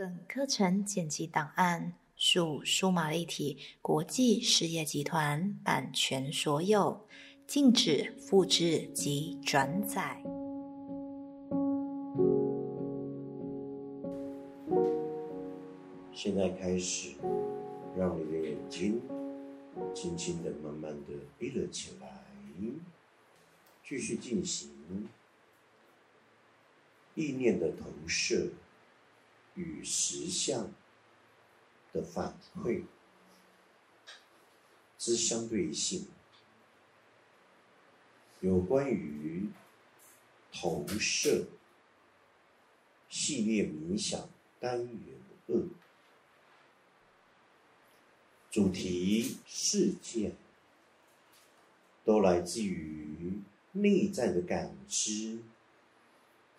本课程剪辑档案属数码立体国际事业集团版权所有，禁止复制及转载。现在开始，让你的眼睛轻轻的、慢慢的闭了起来，继续进行意念的投射与实相的反馈之相对性，有关于投射系列冥想单元二。主题事件都来自于内在的感知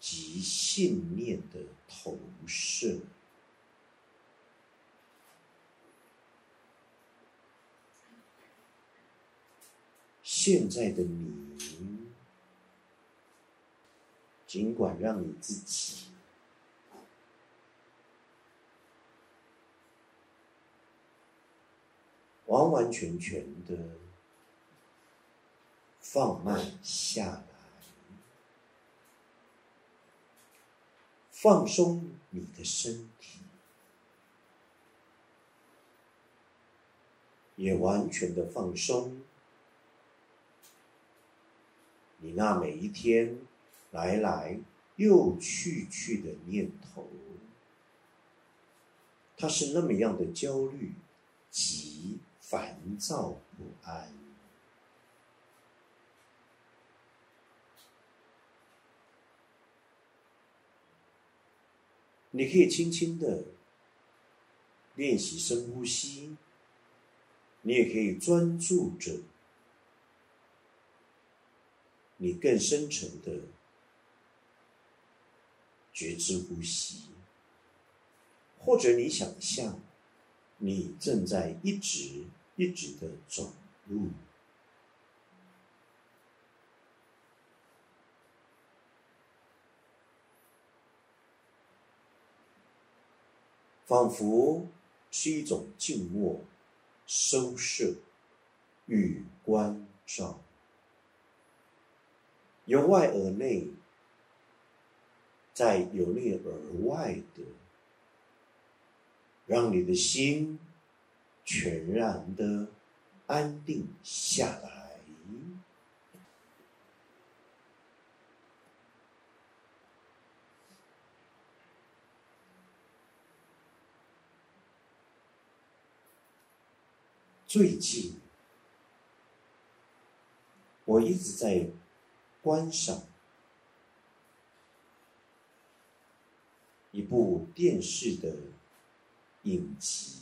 及信念的投射。现在的你，尽管让你自己。完完全全的放慢下来，放松你的身体，也完全的放松你那每一天来来又去去的念头，它是那么样的焦虑及。烦躁不安，你可以轻轻的练习深呼吸，你也可以专注着，你更深层的觉知呼吸，或者你想象你正在一直。一直的走路，仿佛是一种静默、收摄与关照，由外而内，在由内而外的，让你的心。全然的安定下来，最近我一直在观赏一部电视的影集。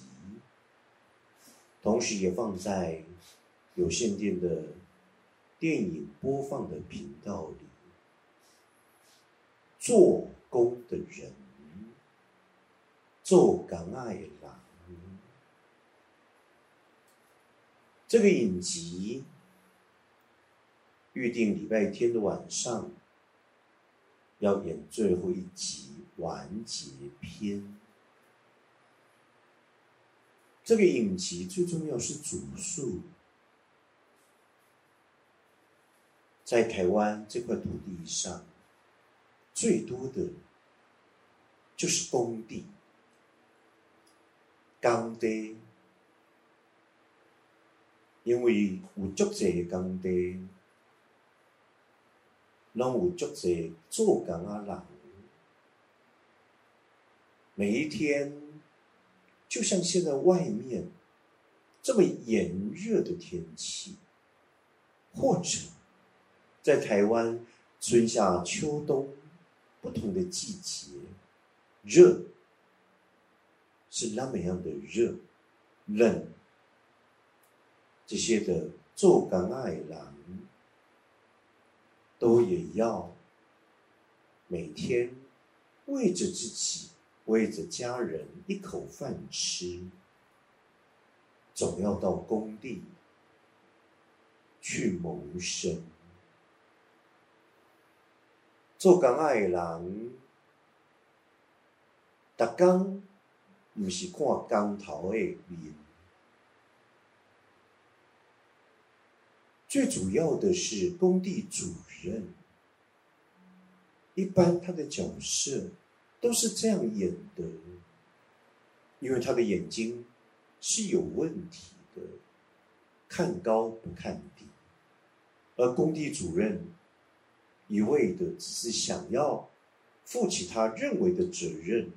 同时也放在有线电的电影播放的频道里。做工的人，做港爱郎。这个影集预定礼拜天的晚上要演最后一集完结篇。这个影集最重要是主述，在台湾这块土地上，最多的就是工地、工地，因为有足济工地，拢有足济做工啊人，每一天。就像现在外面这么炎热的天气，或者在台湾春夏秋冬不同的季节，热是那么样的热，冷这些的做感爱郎都也要每天为着自己。为着家人一口饭吃，总要到工地去谋生。做工爱人，逐工毋是看工头的面。最主要的是工地主任，一般他的角色都是这样演的，因为他的眼睛是有问题的，看高不看低，而工地主任一味的只是想要负起他认为的责任，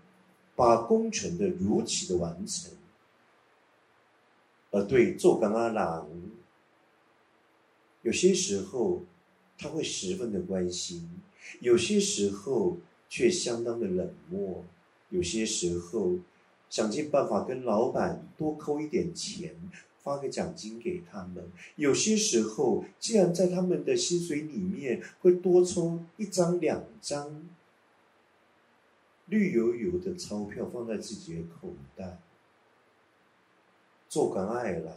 把工程的如期的完成，而对做工阿郎。有些时候他会十分的关心，有些时候却相当的冷漠，有些时候想尽办法跟老板多扣一点钱，发个奖金给他们；有些时候竟然在他们的薪水里面会多抽一张两张绿油油的钞票放在自己的口袋。做港爱郎，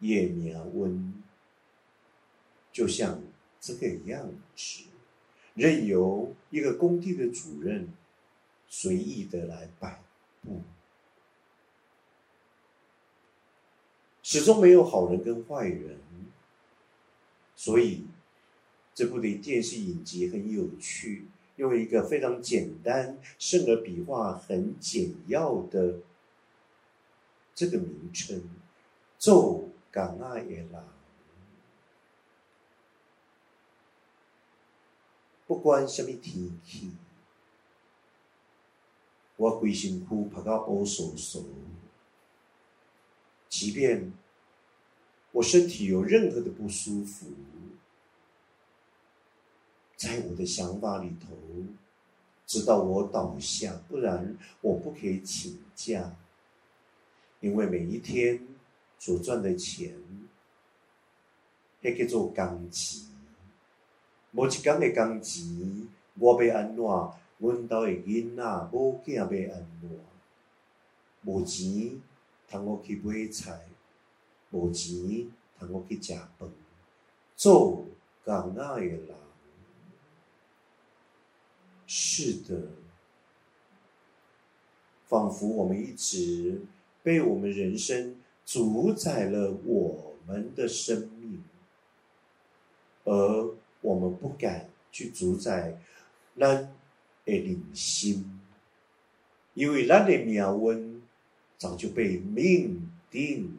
叶苗温。就像这个样子，任由一个工地的主任随意的来摆布，始终没有好人跟坏人。所以这部的电视影集很有趣，用一个非常简单、甚而笔画很简要的这个名称——奏港阿耶拉。不管什么天气，我规身躯拍到乌嗖嗖。即便我身体有任何的不舒服，在我的想法里头，直到我倒下，不然我不可以请假，因为每一天所赚的钱，还叫做钢筋。无一工的工钱，我要安怎？阮兜的囡仔某囝要安怎？无钱，通我去买菜；无钱，通我去食饭。做工仔的人，是的，仿佛我们一直被我们人生主宰了我们的生命，而。我们不敢去主宰咱的灵心，因为咱的命运早就被命定了。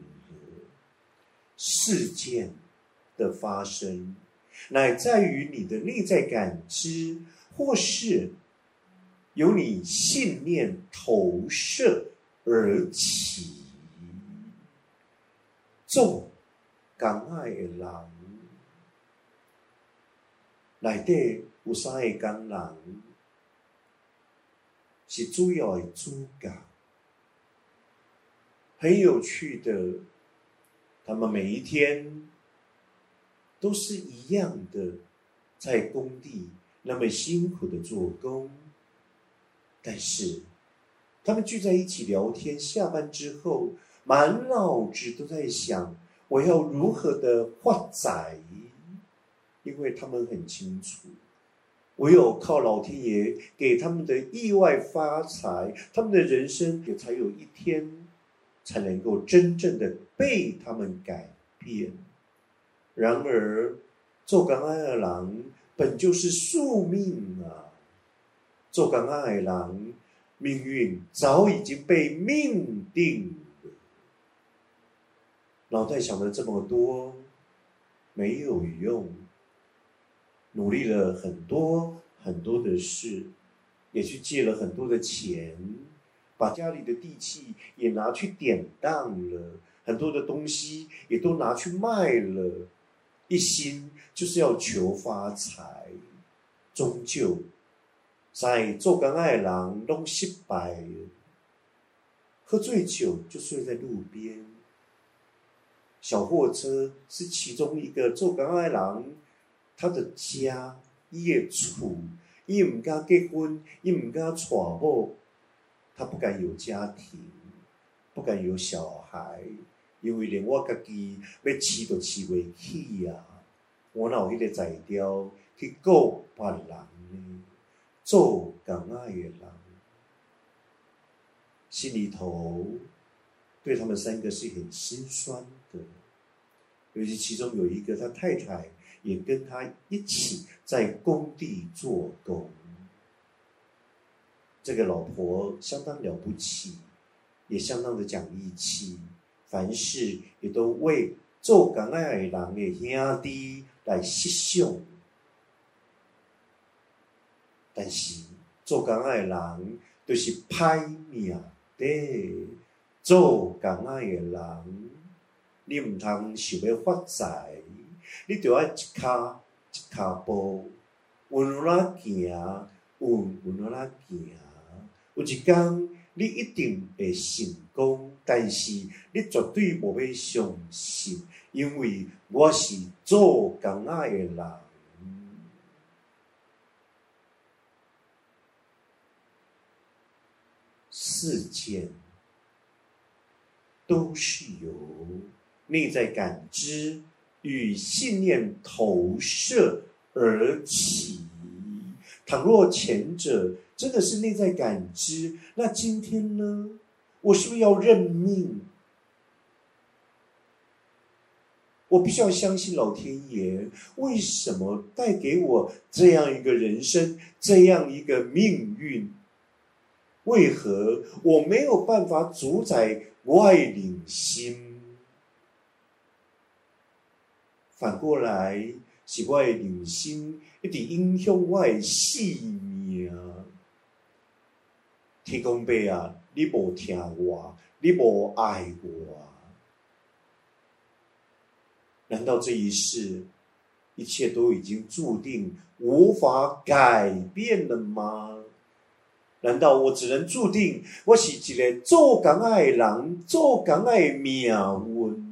事件的发生，乃在于你的内在感知，或是由你信念投射而起。众敢爱的人。内底有三个工人是主要的主角，很有趣的。他们每一天都是一样的，在工地那么辛苦的做工，但是他们聚在一起聊天，下班之后满脑子都在想：我要如何的发财。因为他们很清楚，唯有靠老天爷给他们的意外发财，他们的人生也才有一天才能够真正的被他们改变。然而，做港爱二郎本就是宿命啊！做港爱二郎命运早已经被命定了，脑袋想了这么多没有用。努力了很多很多的事，也去借了很多的钱，把家里的地契也拿去典当了，很多的东西也都拿去卖了，一心就是要求发财，终究在做个爱郎都失败了，喝醉酒就睡在路边，小货车是其中一个做个爱郎。他的家，伊的厝，伊唔敢结婚，伊唔敢娶某，他不敢有家庭，不敢有小孩，因为连我家己要饲都饲袂起啊！我哪有迄个才调去顾别人呢？做工仔的人，心里头对他们三个是很心酸的。尤其其中有一个，他太太也跟他一起在工地做工。这个老婆相当了不起，也相当的讲义气，凡事也都为做工爱的人的兄弟来设想。但是做工爱的人就是歹命的，做工爱的人。你唔通想要发财，你着爱一骹一骹步，稳稳啊行，稳稳啊行。有一天，你一定会成功，但是你绝对无要相信，因为我是做工仔诶人。事件都是由。内在感知与信念投射而起。倘若前者真的是内在感知，那今天呢？我是不是要认命？我必须要相信老天爷，为什么带给我这样一个人生，这样一个命运？为何我没有办法主宰外领心？反过来，是我的人生一直影响我的性命。天公伯啊，你无听我，你无爱我，难道这一世一切都已经注定无法改变了吗？难道我只能注定我是一个做工爱人，做工爱命运？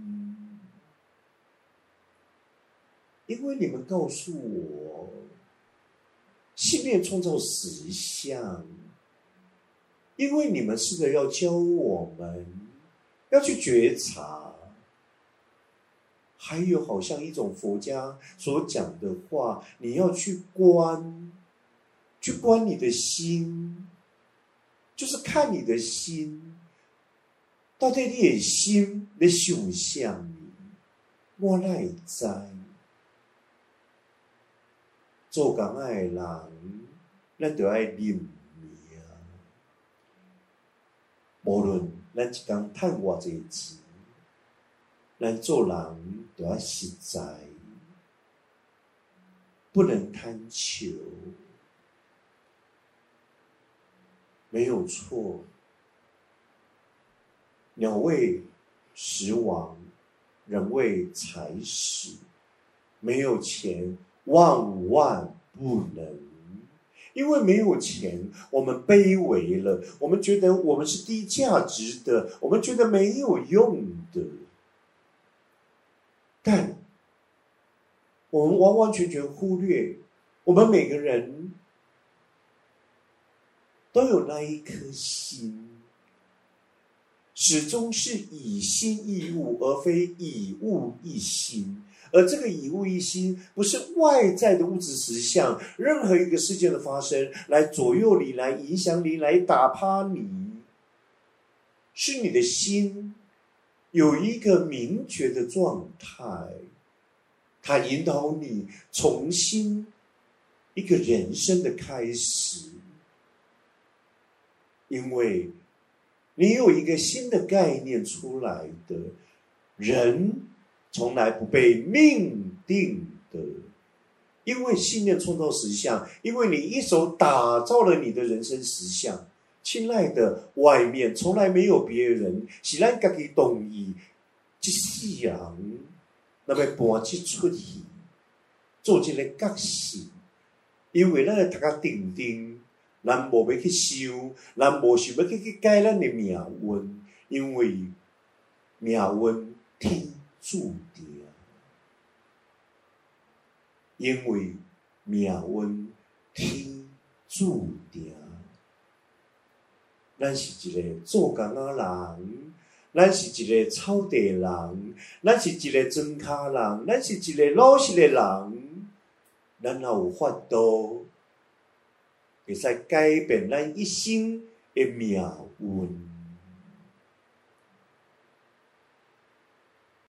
因为你们告诉我，信念创造实相。因为你们是的要教我们要去觉察，还有好像一种佛家所讲的话，你要去观，去观你的心，就是看你的心，到底你的心在想什我奈在。做工仔诶人，咱着爱认命。无论咱一工趁偌济钱，咱做人着爱实在，不能贪求。没有错，鸟为食亡，人为财死。没有钱。万万不能，因为没有钱，我们卑微了，我们觉得我们是低价值的，我们觉得没有用的。但我们完完全全忽略，我们每个人都有那一颗心，始终是以心易物，而非以物易心。而这个以物易心，不是外在的物质实相，任何一个事件的发生来左右你，来影响你，来打趴你，是你的心有一个明觉的状态，它引导你重新一个人生的开始，因为你有一个新的概念出来的人。从来不被命定的，因为信念创造实相，因为你一手打造了你的人生实相。亲爱的，外面从来没有别人，是咱家己同意，一世人那么搬起出去，做一个角色，因为咱个大家定定，咱无要去修，咱无想要去去改咱的命运，因为命运天。注定，因为命运天注定，咱是一个做工仔人，咱是一个草地人，咱是一个砖卡人，咱是一个老实的人，咱也有法度，会使改变咱一生的命运。